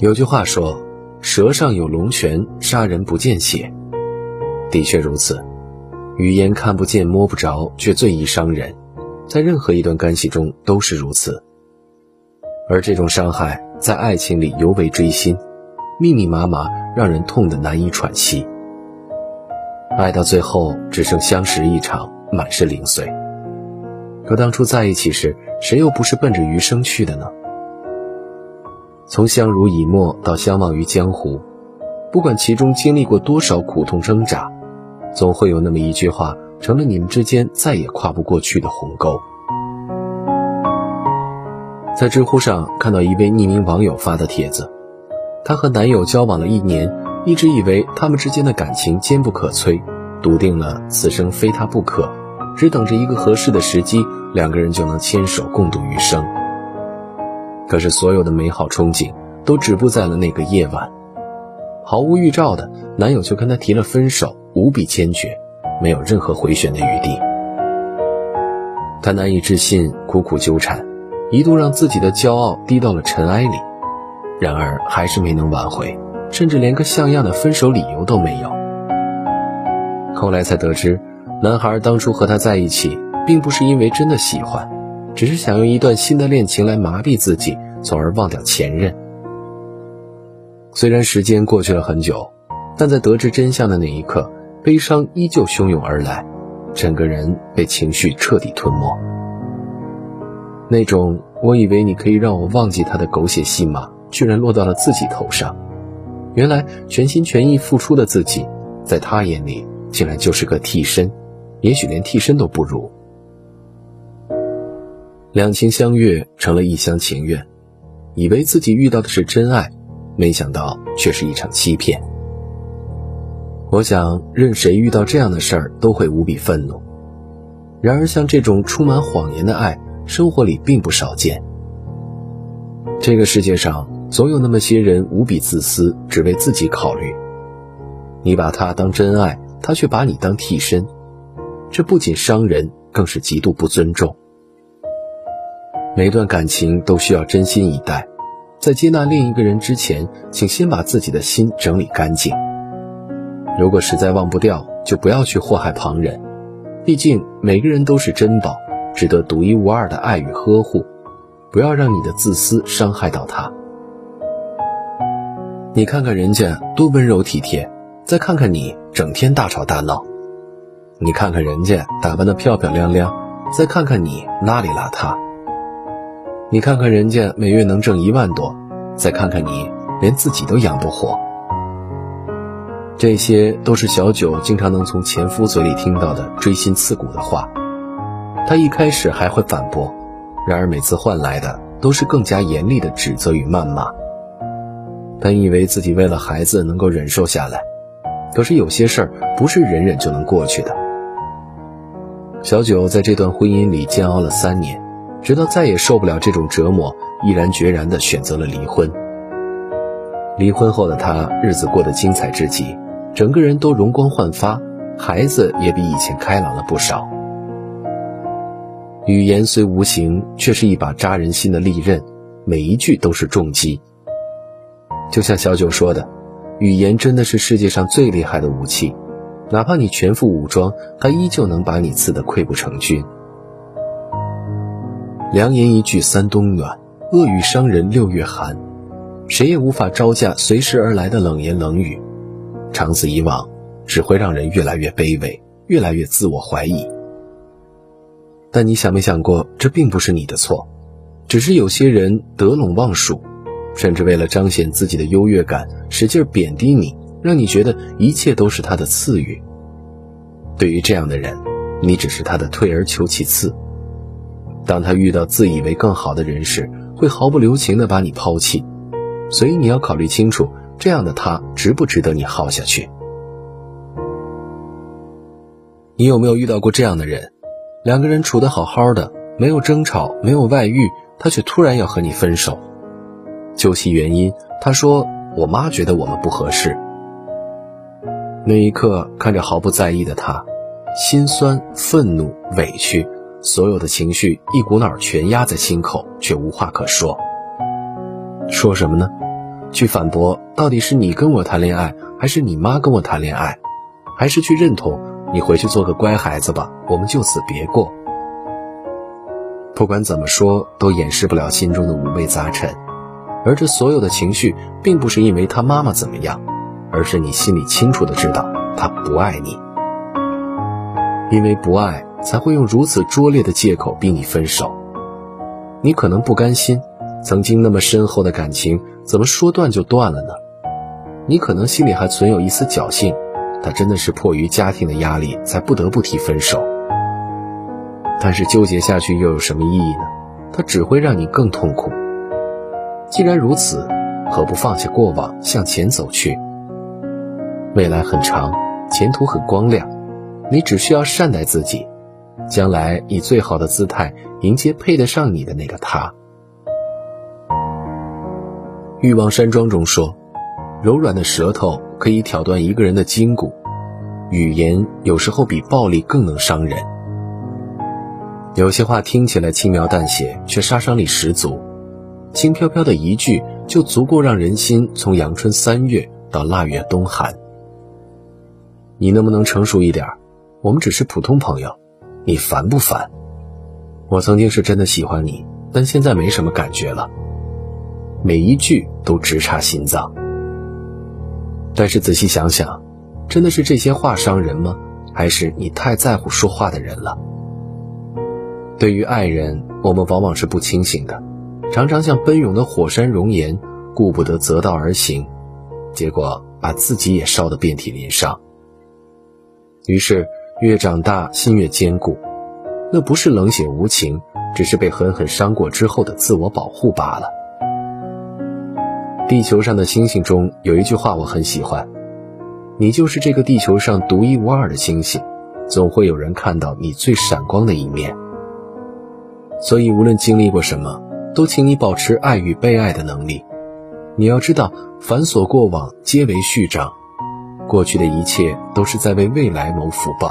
有句话说：“舌上有龙泉，杀人不见血。”的确如此，语言看不见摸不着，却最易伤人，在任何一段关系中都是如此。而这种伤害在爱情里尤为锥心，密密麻麻，让人痛得难以喘息。爱到最后只剩相识一场，满是零碎。可当初在一起时，谁又不是奔着余生去的呢？从相濡以沫到相忘于江湖，不管其中经历过多少苦痛挣扎，总会有那么一句话，成了你们之间再也跨不过去的鸿沟。在知乎上看到一位匿名网友发的帖子，她和男友交往了一年，一直以为他们之间的感情坚不可摧，笃定了此生非他不可，只等着一个合适的时机，两个人就能牵手共度余生。可是，所有的美好憧憬都止步在了那个夜晚。毫无预兆的，男友就跟她提了分手，无比坚决，没有任何回旋的余地。她难以置信，苦苦纠缠，一度让自己的骄傲低到了尘埃里。然而，还是没能挽回，甚至连个像样的分手理由都没有。后来才得知，男孩当初和她在一起，并不是因为真的喜欢。只是想用一段新的恋情来麻痹自己，从而忘掉前任。虽然时间过去了很久，但在得知真相的那一刻，悲伤依旧汹涌而来，整个人被情绪彻底吞没。那种我以为你可以让我忘记他的狗血戏码，居然落到了自己头上。原来全心全意付出的自己，在他眼里竟然就是个替身，也许连替身都不如。两情相悦成了一厢情愿，以为自己遇到的是真爱，没想到却是一场欺骗。我想，任谁遇到这样的事儿都会无比愤怒。然而，像这种充满谎言的爱，生活里并不少见。这个世界上总有那么些人无比自私，只为自己考虑。你把他当真爱，他却把你当替身，这不仅伤人，更是极度不尊重。每段感情都需要真心以待，在接纳另一个人之前，请先把自己的心整理干净。如果实在忘不掉，就不要去祸害旁人。毕竟每个人都是珍宝，值得独一无二的爱与呵护。不要让你的自私伤害到他。你看看人家多温柔体贴，再看看你整天大吵大闹。你看看人家打扮的漂漂亮亮，再看看你邋里邋遢。你看看人家每月能挣一万多，再看看你，连自己都养不活。这些都是小九经常能从前夫嘴里听到的锥心刺骨的话。他一开始还会反驳，然而每次换来的都是更加严厉的指责与谩骂。本以为自己为了孩子能够忍受下来，可是有些事儿不是忍忍就能过去的。小九在这段婚姻里煎熬了三年。直到再也受不了这种折磨，毅然决然地选择了离婚。离婚后的他，日子过得精彩至极，整个人都容光焕发，孩子也比以前开朗了不少。语言虽无形，却是一把扎人心的利刃，每一句都是重击。就像小九说的，语言真的是世界上最厉害的武器，哪怕你全副武装，它依旧能把你刺得溃不成军。良言一句三冬暖，恶语伤人六月寒。谁也无法招架随时而来的冷言冷语，长此以往，只会让人越来越卑微，越来越自我怀疑。但你想没想过，这并不是你的错，只是有些人得陇望蜀，甚至为了彰显自己的优越感，使劲贬低你，让你觉得一切都是他的赐予。对于这样的人，你只是他的退而求其次。当他遇到自以为更好的人时，会毫不留情地把你抛弃，所以你要考虑清楚，这样的他值不值得你耗下去？你有没有遇到过这样的人？两个人处得好好的，没有争吵，没有外遇，他却突然要和你分手。究其原因，他说：“我妈觉得我们不合适。”那一刻，看着毫不在意的他，心酸、愤怒、委屈。所有的情绪一股脑全压在心口，却无话可说。说什么呢？去反驳到底是你跟我谈恋爱，还是你妈跟我谈恋爱，还是去认同你回去做个乖孩子吧，我们就此别过。不管怎么说，都掩饰不了心中的五味杂陈。而这所有的情绪，并不是因为他妈妈怎么样，而是你心里清楚的知道他不爱你。因为不爱，才会用如此拙劣的借口逼你分手。你可能不甘心，曾经那么深厚的感情，怎么说断就断了呢？你可能心里还存有一丝侥幸，他真的是迫于家庭的压力，才不得不提分手。但是纠结下去又有什么意义呢？他只会让你更痛苦。既然如此，何不放下过往，向前走去？未来很长，前途很光亮，你只需要善待自己，将来以最好的姿态迎接配得上你的那个他。欲望山庄中说，柔软的舌头可以挑断一个人的筋骨，语言有时候比暴力更能伤人。有些话听起来轻描淡写，却杀伤力十足。轻飘飘的一句，就足够让人心从阳春三月到腊月冬寒。你能不能成熟一点？我们只是普通朋友，你烦不烦？我曾经是真的喜欢你，但现在没什么感觉了。每一句都直插心脏。但是仔细想想，真的是这些话伤人吗？还是你太在乎说话的人了？对于爱人，我们往往是不清醒的。常常像奔涌的火山熔岩，顾不得择道而行，结果把自己也烧得遍体鳞伤。于是越长大心越坚固，那不是冷血无情，只是被狠狠伤过之后的自我保护罢了。地球上的星星中有一句话我很喜欢：你就是这个地球上独一无二的星星，总会有人看到你最闪光的一面。所以无论经历过什么。都请你保持爱与被爱的能力。你要知道，繁琐过往皆为序章，过去的一切都是在为未来谋福报。